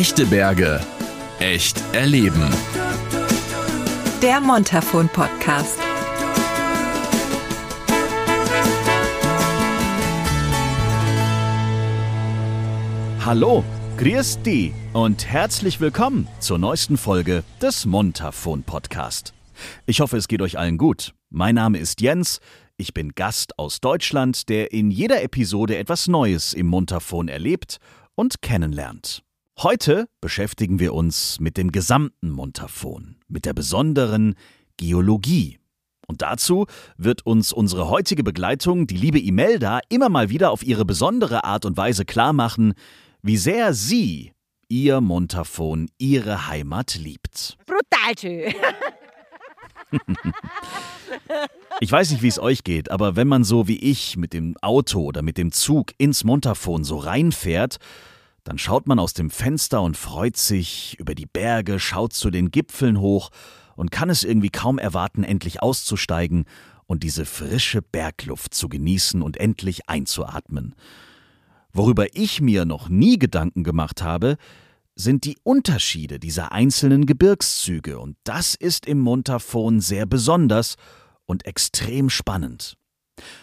Echte Berge. Echt erleben. Der Montafon Podcast. Hallo, grüß die und herzlich willkommen zur neuesten Folge des Montafon Podcast. Ich hoffe, es geht euch allen gut. Mein Name ist Jens. Ich bin Gast aus Deutschland, der in jeder Episode etwas Neues im Montafon erlebt und kennenlernt. Heute beschäftigen wir uns mit dem gesamten Montafon, mit der besonderen Geologie. Und dazu wird uns unsere heutige Begleitung, die liebe Imelda, immer mal wieder auf ihre besondere Art und Weise klarmachen, wie sehr sie ihr Montafon, ihre Heimat liebt. Brutal schön. Ich weiß nicht, wie es euch geht, aber wenn man so wie ich mit dem Auto oder mit dem Zug ins Montafon so reinfährt, dann schaut man aus dem Fenster und freut sich über die Berge, schaut zu den Gipfeln hoch und kann es irgendwie kaum erwarten, endlich auszusteigen und diese frische Bergluft zu genießen und endlich einzuatmen. Worüber ich mir noch nie Gedanken gemacht habe, sind die Unterschiede dieser einzelnen Gebirgszüge, und das ist im Montafon sehr besonders und extrem spannend.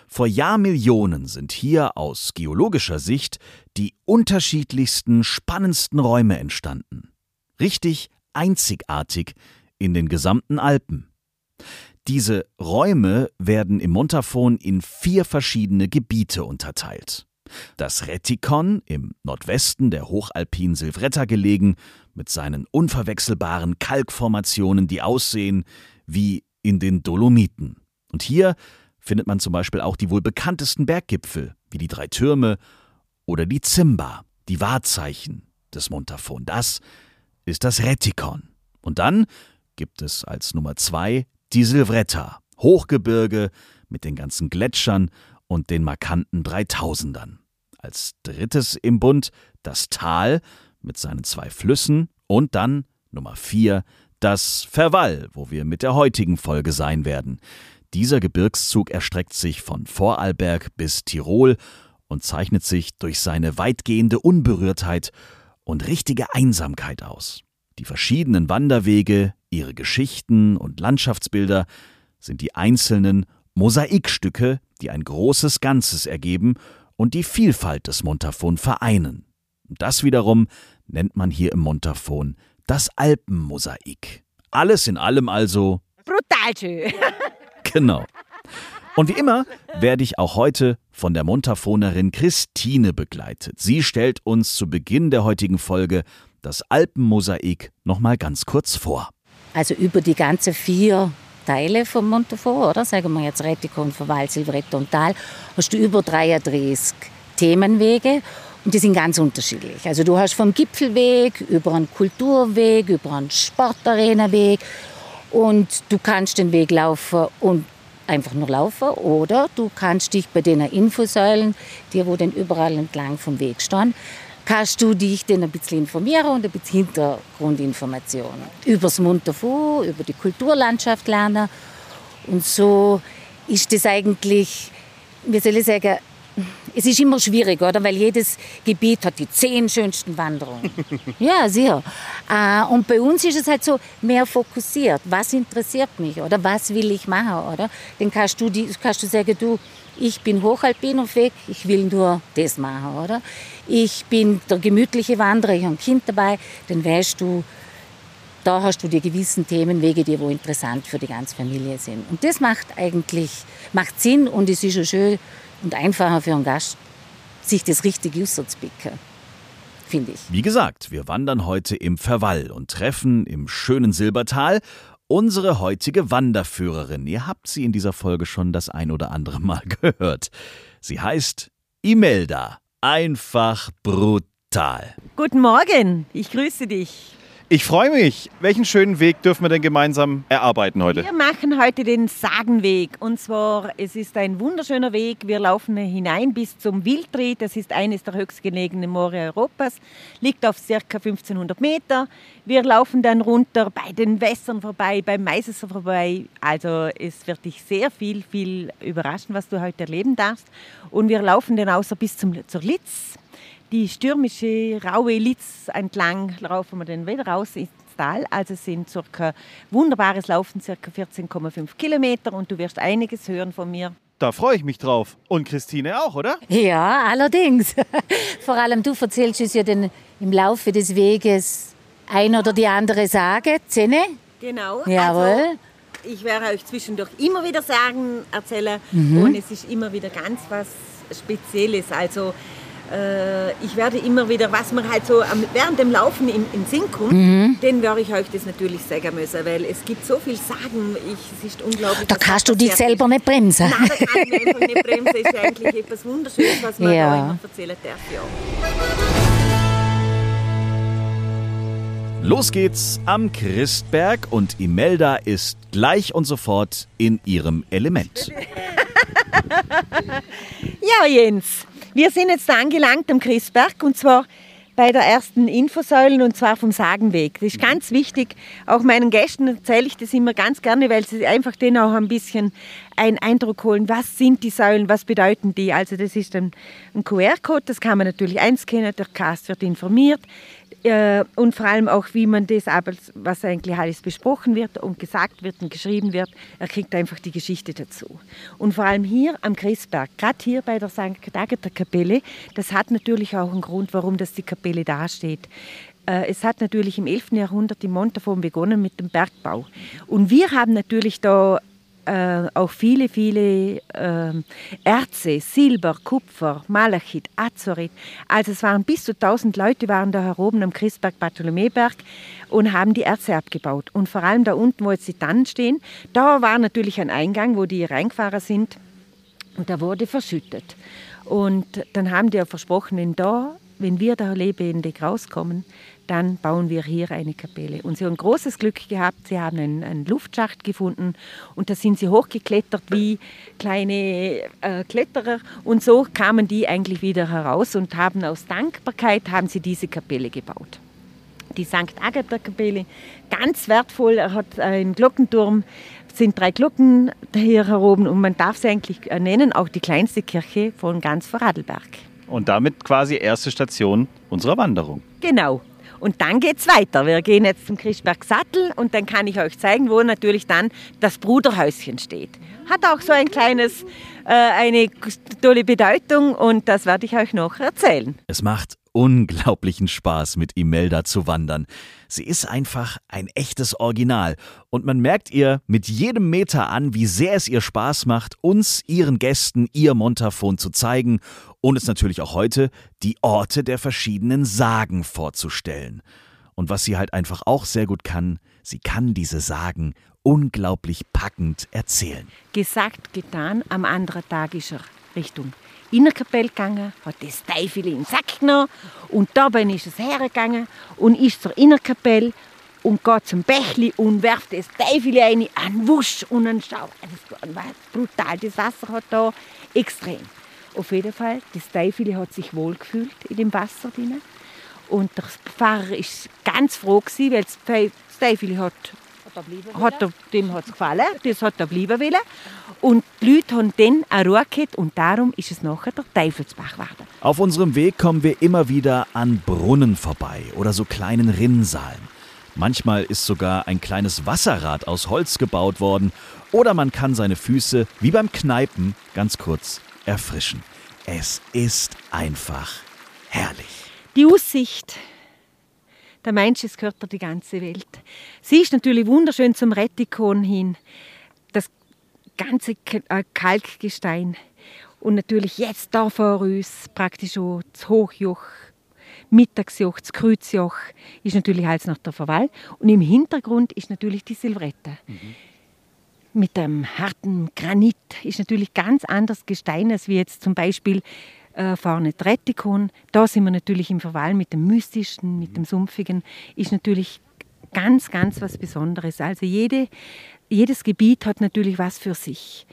Vor Jahrmillionen sind hier aus geologischer Sicht die unterschiedlichsten, spannendsten Räume entstanden. Richtig einzigartig in den gesamten Alpen. Diese Räume werden im Montafon in vier verschiedene Gebiete unterteilt. Das Retikon, im Nordwesten der hochalpinen Silvretta gelegen, mit seinen unverwechselbaren Kalkformationen, die aussehen wie in den Dolomiten. Und hier findet man zum Beispiel auch die wohl bekanntesten Berggipfel, wie die drei Türme oder die Zimba, die Wahrzeichen des Montafon. Das ist das Retikon. Und dann gibt es als Nummer zwei die Silvretta, Hochgebirge mit den ganzen Gletschern und den markanten Dreitausendern. Als drittes im Bund das Tal mit seinen zwei Flüssen und dann Nummer vier das Verwall, wo wir mit der heutigen Folge sein werden. Dieser Gebirgszug erstreckt sich von Vorarlberg bis Tirol und zeichnet sich durch seine weitgehende Unberührtheit und richtige Einsamkeit aus. Die verschiedenen Wanderwege, ihre Geschichten und Landschaftsbilder sind die einzelnen Mosaikstücke, die ein großes Ganzes ergeben und die Vielfalt des Montafon vereinen. Das wiederum nennt man hier im Montafon das Alpenmosaik. Alles in allem also Brutal schön. Genau. Und wie immer werde ich auch heute von der Montafonerin Christine begleitet. Sie stellt uns zu Beginn der heutigen Folge das Alpenmosaik nochmal ganz kurz vor. Also über die ganze vier Teile vom Montafon, oder? Sagen wir jetzt Retikon, Verwal, Silvretta und Tal, hast du über 33 Themenwege und die sind ganz unterschiedlich. Also du hast vom Gipfelweg über einen Kulturweg, über einen Sportarenaweg und du kannst den Weg laufen und einfach nur laufen oder du kannst dich bei den Infosäulen, die wo denn überall entlang vom Weg stehen, kannst du dich dann ein bisschen informieren und ein bisschen Hintergrundinformationen über das Montafu, über die Kulturlandschaft lernen. Und so ist das eigentlich, wie soll ich sagen, es ist immer schwierig, oder? Weil jedes Gebiet hat die zehn schönsten Wanderungen. ja, sicher. Äh, und bei uns ist es halt so mehr fokussiert. Was interessiert mich, oder? Was will ich machen, oder? Dann kannst du, kannst du sagen, du, ich bin hochalpin auf Weg, ich will nur das machen, oder? Ich bin der gemütliche Wanderer, ich habe ein Kind dabei, dann weißt du, da hast du die gewissen Themenwege, die wo interessant für die ganze Familie sind. Und das macht eigentlich macht Sinn und es ist auch schön und einfacher für einen Gast, sich das richtige auszupicken. Finde ich. Wie gesagt, wir wandern heute im Verwall und treffen im schönen Silbertal unsere heutige Wanderführerin. Ihr habt sie in dieser Folge schon das ein oder andere Mal gehört. Sie heißt Imelda. Einfach brutal. Guten Morgen, ich grüße dich. Ich freue mich. Welchen schönen Weg dürfen wir denn gemeinsam erarbeiten heute? Wir machen heute den Sagenweg. Und zwar, es ist ein wunderschöner Weg. Wir laufen hinein bis zum Wildried. Das ist eines der höchstgelegenen Moore Europas. Liegt auf ca. 1500 Meter. Wir laufen dann runter bei den Wässern vorbei, beim Meißesser vorbei. Also es wird dich sehr viel, viel überraschen, was du heute erleben darfst. Und wir laufen dann außer bis zum, zur Litz. Die stürmische, raue Litz entlang laufen wir dann wieder raus ins Tal. Also es sind circa wunderbares Laufen, circa 14,5 Kilometer und du wirst einiges hören von mir. Da freue ich mich drauf. Und Christine auch, oder? Ja, allerdings. Vor allem du erzählst uns ja dann im Laufe des Weges ein oder die andere Sage, Zenne. Genau. Jawohl. Also ich werde euch zwischendurch immer wieder Sagen erzählen und es ist immer wieder ganz was Spezielles. Also ich werde immer wieder, was mir halt so am, während dem Laufen in, in Sinn kommt, den werde ich euch das natürlich sagen müssen, weil es gibt so viel Sagen, ich, es ist unglaublich. Da kannst du dich selber ist. nicht bremsen. Nein, da kann ich einfach nicht bremsen. Ist eigentlich etwas Wunderschönes, was man Ja. da immer erzählen darf. Ja. Los geht's am Christberg und Imelda ist gleich und sofort in ihrem Element. Ja, Jens, wir sind jetzt angelangt am Christberg und zwar bei der ersten Infosäulen und zwar vom Sagenweg. Das ist ganz wichtig. Auch meinen Gästen erzähle ich das immer ganz gerne, weil sie einfach denen auch ein bisschen einen Eindruck holen, was sind die Säulen, was bedeuten die. Also das ist ein, ein QR-Code, das kann man natürlich einscannen, der Cast wird informiert äh, und vor allem auch, wie man das, was eigentlich alles besprochen wird und gesagt wird und geschrieben wird, er kriegt einfach die Geschichte dazu. Und vor allem hier am Christberg, gerade hier bei der St. Agatha Kapelle, das hat natürlich auch einen Grund, warum das die Kapelle dasteht. Äh, Es hat natürlich im 11. Jahrhundert in Montafon begonnen mit dem Bergbau. Und wir haben natürlich da äh, auch viele, viele ähm, Erze, Silber, Kupfer, Malachit, Azorit. Also es waren bis zu 1000 Leute waren da heroben am Christberg Bartholomäberg und haben die Erze abgebaut. Und vor allem da unten, wo jetzt die Tannen stehen, da war natürlich ein Eingang, wo die reingefahren sind und da wurde verschüttet. Und dann haben die ja versprochen, wenn, da, wenn wir da lebendig rauskommen, dann bauen wir hier eine Kapelle. Und sie haben großes Glück gehabt, sie haben einen, einen Luftschacht gefunden und da sind sie hochgeklettert wie kleine äh, Kletterer und so kamen die eigentlich wieder heraus und haben aus Dankbarkeit haben sie diese Kapelle gebaut die St. Agatha-Kapelle, ganz wertvoll. Er hat einen Glockenturm, es sind drei Glocken hier heroben und man darf sie eigentlich äh, nennen, auch die kleinste Kirche von ganz Vorarlberg. Und damit quasi erste Station unserer Wanderung. Genau. Und dann geht's weiter. Wir gehen jetzt zum Christberg Sattel und dann kann ich euch zeigen, wo natürlich dann das Bruderhäuschen steht. Hat auch so ein kleines, äh, eine tolle Bedeutung und das werde ich euch noch erzählen. Es macht unglaublichen Spaß, mit Imelda zu wandern. Sie ist einfach ein echtes Original. Und man merkt ihr mit jedem Meter an, wie sehr es ihr Spaß macht, uns, ihren Gästen, ihr Montafon zu zeigen und es natürlich auch heute die Orte der verschiedenen Sagen vorzustellen. Und was sie halt einfach auch sehr gut kann, sie kann diese Sagen unglaublich packend erzählen. gesagt, getan. Am anderen Tag ist er Richtung Innerkapelle gegangen, hat das Teufel in den Sack genommen und dabei ist es hergegangen und ist zur Innerkapelle und geht zum Bächli und wirft das Teufel rein, einen Wusch und einen Schau. Das war brutal, das Wasser hat da extrem. Auf jeden Fall, das Teufel hat sich wohlgefühlt in dem Wasser drin. Und der Pfarrer ist ganz froh gewesen, weil das Te- das Teufel hat hat er, dem hat es gefallen, das hat er bleiben wollen. Und die Leute haben dann auch Ruhe gehabt und darum ist es nachher der Teufelsbach geworden. Auf unserem Weg kommen wir immer wieder an Brunnen vorbei oder so kleinen Rinnsalen. Manchmal ist sogar ein kleines Wasserrad aus Holz gebaut worden oder man kann seine Füße wie beim Kneipen ganz kurz erfrischen. Es ist einfach herrlich. Die Aussicht, der Mensch, es gehört die ganze Welt. Sie ist natürlich wunderschön zum Rettikon hin. Das ganze äh, Kalkgestein. Und natürlich jetzt da vor uns praktisch auch das Hochjoch, Mittagsjoch, das Kreuzjoch ist natürlich alles nach der Verwall. Und im Hintergrund ist natürlich die Silvrette. Mit einem harten Granit ist natürlich ganz anders Gestein als wie jetzt zum Beispiel äh, vorne Trettikon. Da sind wir natürlich im Verwall mit dem Mystischen, mit dem Sumpfigen. Ist natürlich ganz, ganz was Besonderes. Also jede, jedes Gebiet hat natürlich was für sich.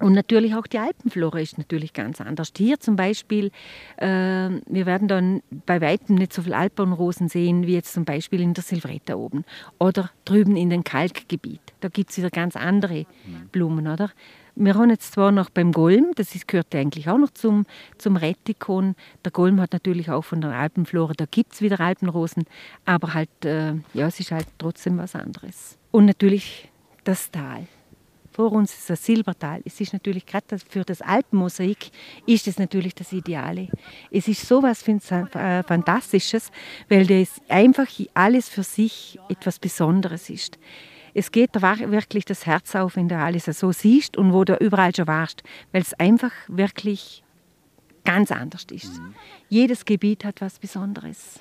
Und natürlich auch die Alpenflora ist natürlich ganz anders. Hier zum Beispiel, äh, wir werden dann bei weitem nicht so viele Alpenrosen sehen, wie jetzt zum Beispiel in der Silvretta oben oder drüben in den Kalkgebiet. Da gibt es wieder ganz andere Blumen, oder? Wir haben jetzt zwar noch beim Golm, das ist, gehört eigentlich auch noch zum, zum Rettikon. Der Golm hat natürlich auch von der Alpenflora, da gibt es wieder Alpenrosen, aber halt, äh, ja, es ist halt trotzdem was anderes. Und natürlich das Tal. Vor uns ist das Silbertal. Es ist natürlich gerade für das Alpenmosaik ist es natürlich das Ideale. Es ist sowas äh, Fantastisches, weil das einfach alles für sich etwas Besonderes ist es geht da wirklich das Herz auf, wenn du alles so siehst und wo du überall schon warst, weil es einfach wirklich ganz anders ist. Mhm. Jedes Gebiet hat was Besonderes.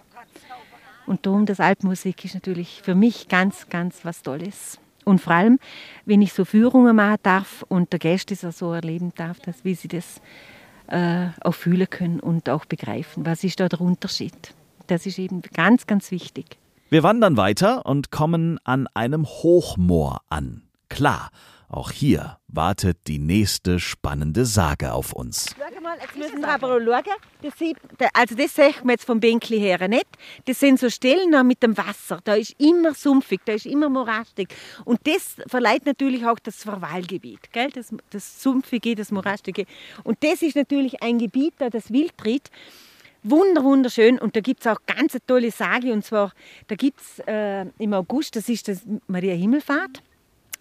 Und darum, das Alpmusik ist natürlich für mich ganz, ganz was Tolles. Und vor allem, wenn ich so Führungen machen darf und der Gäste es so erleben darf, dass, wie sie das äh, auch fühlen können und auch begreifen. Was ist da der Unterschied? Das ist eben ganz, ganz wichtig. Wir wandern weiter und kommen an einem Hochmoor an. Klar, auch hier wartet die nächste spannende Sage auf uns. Schau mal, jetzt müssen wir aber schauen. Das sieht, also das sieht man jetzt vom Bänkli her nicht. Das sind so Stellen mit dem Wasser. Da ist immer sumpfig, da ist immer morastig. Und das verleiht natürlich auch das Verweilgebiet. Gell? Das, das Sumpfige, das Morastige. Und das ist natürlich ein Gebiet, da das Wildtritt Wunder, wunderschön. Und da gibt es auch ganz eine tolle Sage. Und zwar, da gibt es äh, im August, das ist das Maria Himmelfahrt.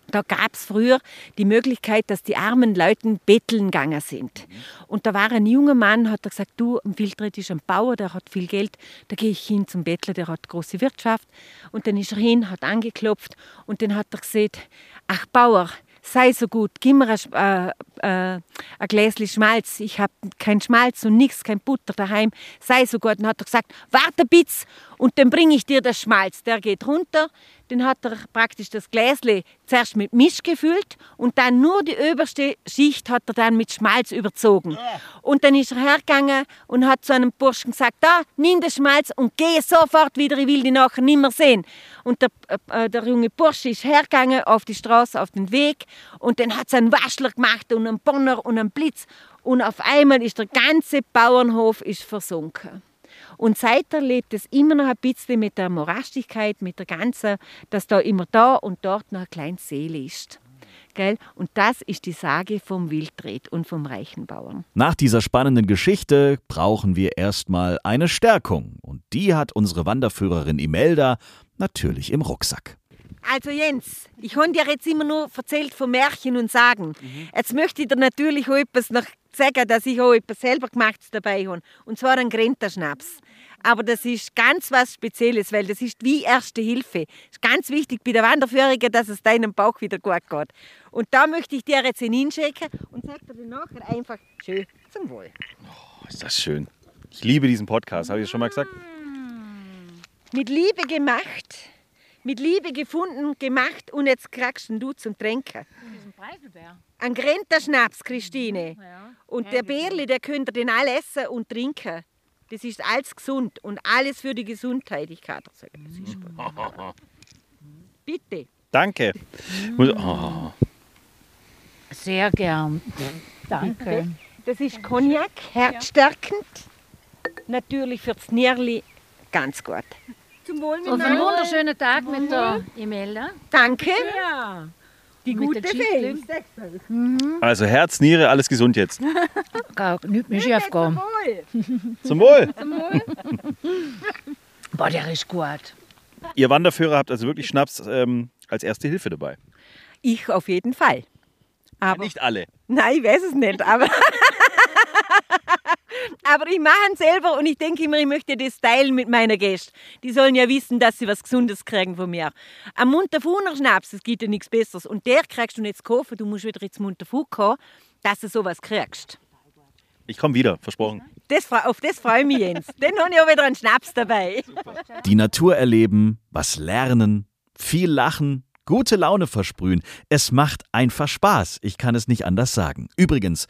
Da gab es früher die Möglichkeit, dass die armen Leute betteln gegangen sind. Und da war ein junger Mann, hat er gesagt, du, im Wildret ist ein Bauer, der hat viel Geld, da gehe ich hin zum Bettler, der hat große Wirtschaft. Und dann ist er hin, hat angeklopft und dann hat er gesagt, ach Bauer, sei so gut, gib mir ein, äh, äh, ein Gläschen Schmalz. Ich habe kein Schmalz und nichts, kein Butter daheim. Sei so gut. Dann hat er gesagt, warte ein bisschen und dann bringe ich dir das Schmalz. Der geht runter, dann hat er praktisch das Gläsle zuerst mit Misch gefüllt und dann nur die oberste Schicht hat er dann mit Schmalz überzogen. Und dann ist er hergegangen und hat zu einem Burschen gesagt, da, nimm das Schmalz und geh sofort wieder, ich will dich nachher nicht mehr sehen. Und der, äh, der junge Bursche ist hergegangen auf die Straße, auf den Weg und dann hat es einen Waschler gemacht und einen Bonner und einen Blitz und auf einmal ist der ganze Bauernhof ist versunken. Und seither lebt es immer noch ein bisschen mit der Morastigkeit, mit der ganzen, dass da immer da und dort noch ein kleines Seele ist. Gell? Und das ist die Sage vom Wildret und vom reichen Bauern. Nach dieser spannenden Geschichte brauchen wir erstmal eine Stärkung. Und die hat unsere Wanderführerin Imelda natürlich im Rucksack. Also Jens, ich habe dir jetzt immer nur erzählt von Märchen und Sagen. Mhm. Jetzt möchte ich dir natürlich auch etwas noch sagen, dass ich auch etwas selber Gemachtes dabei habe. Und zwar einen Grenterschnaps. Aber das ist ganz was Spezielles, weil das ist wie Erste Hilfe. Es ist ganz wichtig bei der Wanderführung, dass es deinem Bauch wieder gut geht. Und da möchte ich dir jetzt hinschicken und sag dir dann nachher einfach schön zum Wohl. Oh, ist das schön. Ich liebe diesen Podcast, habe ich schon mal gesagt? Mit Liebe gemacht mit Liebe gefunden, gemacht und jetzt kriegst du zum Trinken. Ein Grenter Schnaps, Christine. Ja. Und der Bärli, der könnt ihr den all essen und trinken. Das ist alles gesund und alles für die Gesundheit. Ich kann das sagen, das ist gut. Bitte. Danke. Oh. Sehr gern. Danke. Das ist Cognac, herzstärkend. Natürlich fürs Nierli ganz gut. Zum Wohl mit Und einen wunderschönen Tag mit der Imelda. Danke. Ja. Die gute Fee. Mhm. Also Herz, Niere, alles gesund jetzt. Nicht mehr schief gehen. Zum Wohl. Zum Wohl. Boah, der ist gut. Ihr Wanderführer habt also wirklich Schnaps ähm, als erste Hilfe dabei? Ich auf jeden Fall. Aber ja, nicht alle. Nein, ich weiß es nicht, aber Aber ich mache ihn selber und ich denke immer, ich möchte das teilen mit meiner Gäste. Die sollen ja wissen, dass sie was Gesundes kriegen von mir. Am Munterfuner Schnaps, es gibt ja nichts Besseres. Und der kriegst du nicht kaufen, du musst wieder ins Munterfu kommen, dass du sowas kriegst. Ich komme wieder, versprochen. Das, auf das freue ich mich, Jens. Dann habe ich auch wieder einen Schnaps dabei. Die Natur erleben, was lernen, viel lachen, gute Laune versprühen. Es macht einfach Spaß. Ich kann es nicht anders sagen. Übrigens,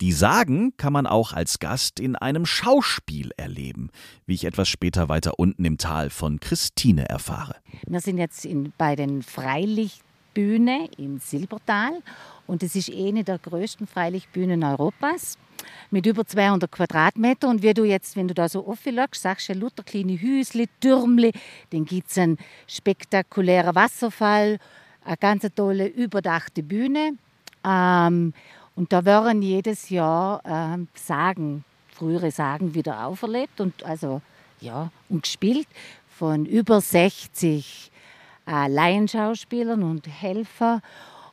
die Sagen kann man auch als Gast in einem Schauspiel erleben, wie ich etwas später weiter unten im Tal von Christine erfahre. Wir sind jetzt in, bei den Freilichtbühne im Silbertal und es ist eine der größten Freilichtbühnen Europas mit über 200 Quadratmeter. Und wie du jetzt, wenn du da so offen schaust, sagst du ja lauter kleine Hüsle, Türmle, dann gibt es einen spektakulären Wasserfall, eine ganz tolle, überdachte Bühne. Ähm, und da werden jedes Jahr ähm, Sagen, frühere Sagen wieder auferlebt und, also, ja, und gespielt von über 60 äh, Laienschauspielern und Helfer.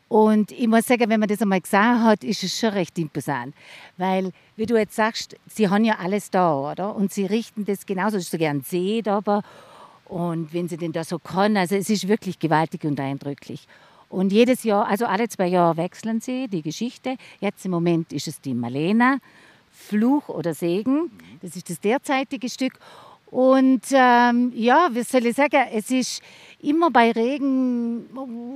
Und ich muss sagen, wenn man das einmal gesehen hat, ist es schon recht imposant. Weil, wie du jetzt sagst, sie haben ja alles da, oder? Und sie richten das genauso, ist so gern seht aber. Und wenn sie denn da so kann, also es ist wirklich gewaltig und eindrücklich. Und jedes Jahr, also alle zwei Jahre wechseln sie die Geschichte. Jetzt im Moment ist es die Malena, Fluch oder Segen. Das ist das derzeitige Stück. Und ähm, ja, wie soll ich sagen, es ist immer bei Regen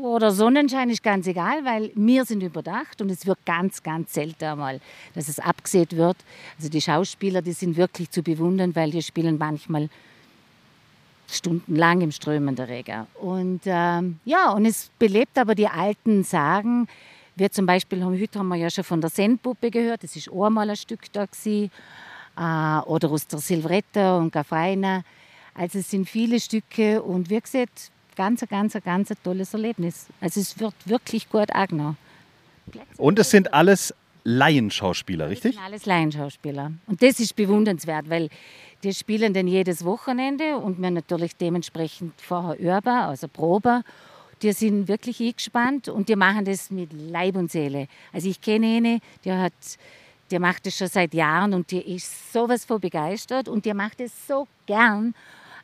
oder Sonnenschein ist ganz egal, weil wir sind überdacht und es wird ganz, ganz selten einmal, dass es abgesät wird. Also die Schauspieler, die sind wirklich zu bewundern, weil die spielen manchmal stundenlang im strömenden Regen. Und ähm, ja, und es belebt aber die alten Sagen. Wir zum Beispiel, heute haben wir ja schon von der Sendpuppe gehört, das ist auch mal ein Stück da gewesen. Äh, oder aus der Silvretta und Gaffreina. Also es sind viele Stücke und wie gesagt, ganz, ganz, ganz ein tolles Erlebnis. Also es wird wirklich gut angenommen. Und es sind alles Laienschauspieler, richtig? Das sind alles Laienschauspieler. Und das ist bewundernswert, weil die spielen dann jedes Wochenende und wir natürlich dementsprechend vorher üben, also Probe. Die sind wirklich eingespannt und die machen das mit Leib und Seele. Also ich kenne eine, die hat der macht das schon seit Jahren und die ist sowas von begeistert und die macht es so gern.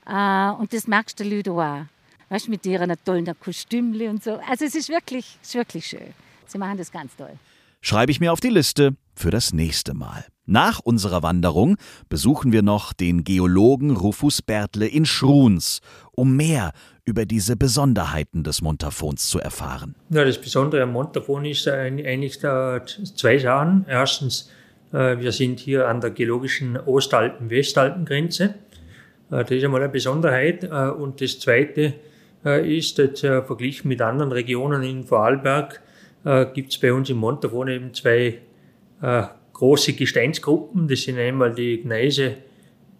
Äh, und das merkst du Lüdo auch. Weißt du, mit ihren tollen Kostümli und so. Also es ist wirklich, ist wirklich schön. Sie machen das ganz toll. Schreibe ich mir auf die Liste für das nächste Mal. Nach unserer Wanderung besuchen wir noch den Geologen Rufus Bertle in Schruns, um mehr über diese Besonderheiten des Montafons zu erfahren. Ja, das Besondere am Montafon ist eigentlich zwei Sachen. Erstens, äh, wir sind hier an der geologischen Ostalpen-Westalpen-Grenze. Äh, das ist einmal eine Besonderheit. Äh, und das Zweite ist, jetzt verglichen mit anderen Regionen in Vorarlberg, gibt es bei uns im Montafon eben zwei große Gesteinsgruppen. Das sind einmal die Gneise,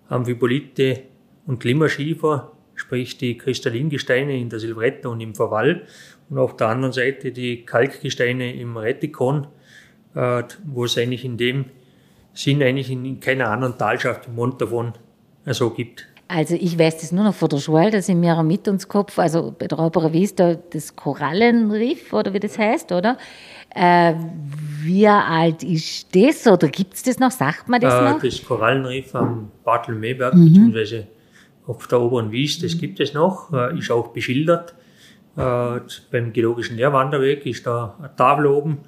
Amphibolite und Klimaschiefer, sprich die Kristallingesteine in der Silvretta und im Verwall. Und auf der anderen Seite die Kalkgesteine im Retikon, äh, wo es eigentlich in dem Sinn eigentlich in keiner anderen Talschaft im Montafon so also gibt. Also ich weiß das nur noch von der Schule, dass in mir mit uns Kopf, also bei der Opera Vista das Korallenriff oder wie das heißt, oder? Äh, wie alt ist das oder gibt es das noch? Sagt man das äh, noch? Das Korallenriff am Bartelmeeberg, mhm. beziehungsweise auf der oberen Wies, das gibt es noch, äh, ist auch beschildert. Äh, beim Geologischen Lehrwanderweg ist da eine Tafel oben.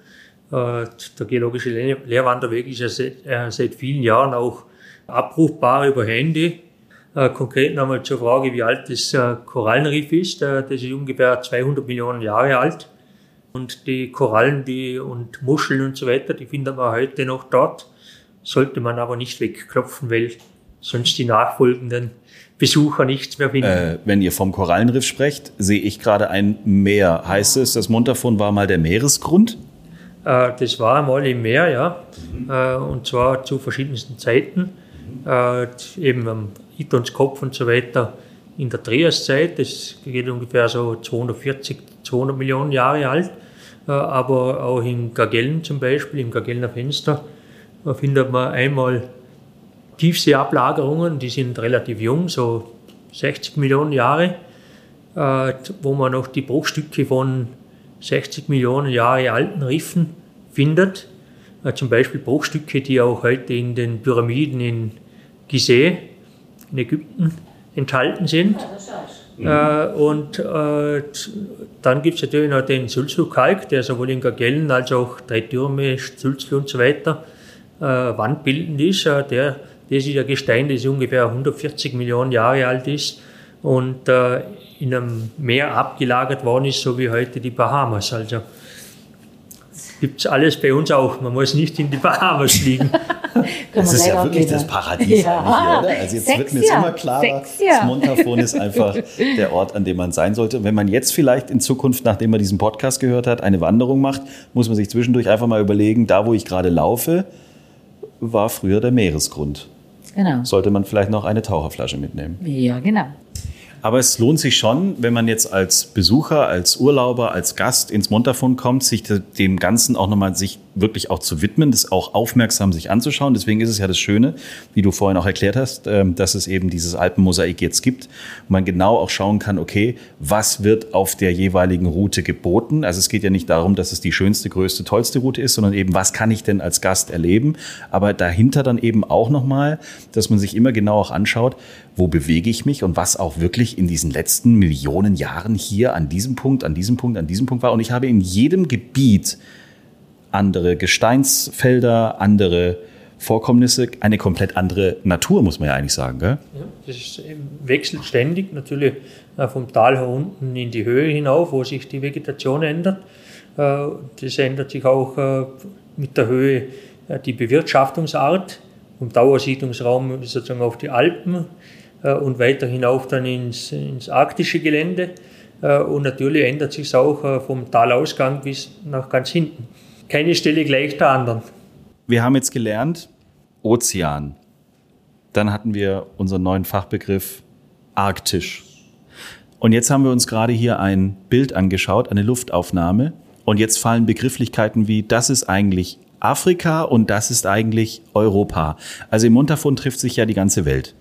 Äh, der Geologische Lehrwanderweg ist ja seit, äh, seit vielen Jahren auch abrufbar über Handy. Äh, konkret nochmal zur Frage, wie alt das äh, Korallenriff ist. das ist ungefähr 200 Millionen Jahre alt. Und die Korallen die, und Muscheln und so weiter, die findet man heute noch dort. Sollte man aber nicht wegklopfen, weil sonst die nachfolgenden Besucher nichts mehr finden. Äh, wenn ihr vom Korallenriff sprecht, sehe ich gerade ein Meer. Heißt es, das Montafon war mal der Meeresgrund? Äh, das war mal im Meer, ja. Äh, und zwar zu verschiedensten Zeiten. Äh, eben am Itons-Kopf und so weiter in der Triaszeit. Das geht ungefähr so 240, 200 Millionen Jahre alt. Äh, aber auch in Gagellen zum Beispiel, im Gagellener Fenster, findet man einmal Tiefseeablagerungen, die sind relativ jung, so 60 Millionen Jahre, äh, wo man noch die Bruchstücke von 60 Millionen Jahre alten Riffen findet. Äh, zum Beispiel Bruchstücke, die auch heute in den Pyramiden in Gizeh in Ägypten enthalten sind. Mhm. Äh, und äh, dann gibt es natürlich noch den Sulzlu-Kalk, der sowohl in Gagellen als auch drei Türme, Sulzlu und so weiter äh, wandbildend ist. Äh, der, das ist ein Gestein, das ungefähr 140 Millionen Jahre alt ist und äh, in einem Meer abgelagert worden ist, so wie heute die Bahamas. Also gibt es alles bei uns auch. Man muss nicht in die Bahamas fliegen. das ist ja wirklich das Paradies ja. eigentlich, oder? Also jetzt Sex, wird mir jetzt immer klarer, das Montafon ist einfach der Ort, an dem man sein sollte. Und wenn man jetzt vielleicht in Zukunft, nachdem man diesen Podcast gehört hat, eine Wanderung macht, muss man sich zwischendurch einfach mal überlegen, da wo ich gerade laufe, war früher der Meeresgrund. Genau. Sollte man vielleicht noch eine Taucherflasche mitnehmen. Ja, genau. Aber es lohnt sich schon, wenn man jetzt als Besucher, als Urlauber, als Gast ins Montafon kommt, sich dem Ganzen auch nochmal sich wirklich auch zu widmen, das auch aufmerksam sich anzuschauen. Deswegen ist es ja das Schöne, wie du vorhin auch erklärt hast, ähm, dass es eben dieses Alpenmosaik jetzt gibt, wo man genau auch schauen kann, okay, was wird auf der jeweiligen Route geboten? Also es geht ja nicht darum, dass es die schönste, größte, tollste Route ist, sondern eben, was kann ich denn als Gast erleben? Aber dahinter dann eben auch nochmal, dass man sich immer genau auch anschaut, wo bewege ich mich und was auch wirklich in diesen letzten Millionen Jahren hier an diesem Punkt, an diesem Punkt, an diesem Punkt war. Und ich habe in jedem Gebiet andere Gesteinsfelder, andere Vorkommnisse, eine komplett andere Natur, muss man ja eigentlich sagen. Gell? Ja, das wechselt ständig, natürlich äh, vom Tal her unten in die Höhe hinauf, wo sich die Vegetation ändert. Äh, das ändert sich auch äh, mit der Höhe die Bewirtschaftungsart, vom Dauersiedlungsraum sozusagen auf die Alpen und weiter hinauf dann ins, ins arktische Gelände. Und natürlich ändert sich es auch vom Talausgang bis nach ganz hinten keine Stelle gleich der anderen. Wir haben jetzt gelernt, Ozean. Dann hatten wir unseren neuen Fachbegriff Arktisch. Und jetzt haben wir uns gerade hier ein Bild angeschaut, eine Luftaufnahme. Und jetzt fallen Begrifflichkeiten wie, das ist eigentlich Afrika und das ist eigentlich Europa. Also im Montafon trifft sich ja die ganze Welt.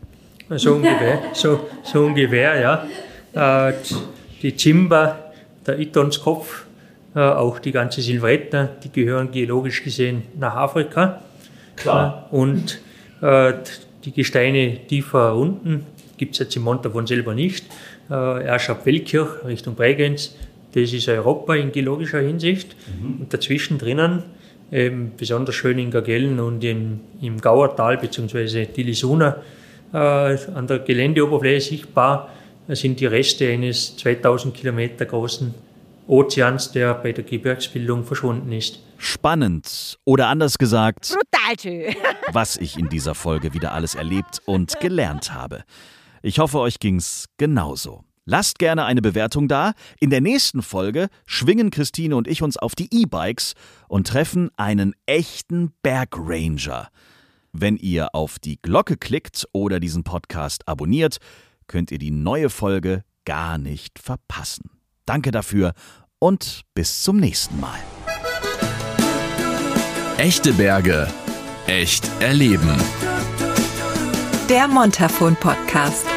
So ungefähr, so, so ungefähr ja. Äh, die Chimba, der Itonskopf, auch die ganze Silvretta, die gehören geologisch gesehen nach Afrika. Klar. Äh, und äh, die Gesteine tiefer unten gibt es jetzt im Montafon selber nicht. Erschab Weltkirch Richtung Bregenz, das ist Europa in geologischer Hinsicht. Mhm. Und dazwischen drinnen, eben besonders schön in Gagellen und im, im Gauertal bzw. Tilisuna äh, an der Geländeoberfläche sichtbar, sind die Reste eines 2000 Kilometer großen Ozeans, der bei der Gebirgsbildung verschwunden ist. Spannend oder anders gesagt, brutal schön. was ich in dieser Folge wieder alles erlebt und gelernt habe. Ich hoffe, euch ging's genauso. Lasst gerne eine Bewertung da. In der nächsten Folge schwingen Christine und ich uns auf die E-Bikes und treffen einen echten Bergranger. Wenn ihr auf die Glocke klickt oder diesen Podcast abonniert, könnt ihr die neue Folge gar nicht verpassen. Danke dafür und bis zum nächsten Mal. Echte Berge, echt erleben. Der Montafon Podcast.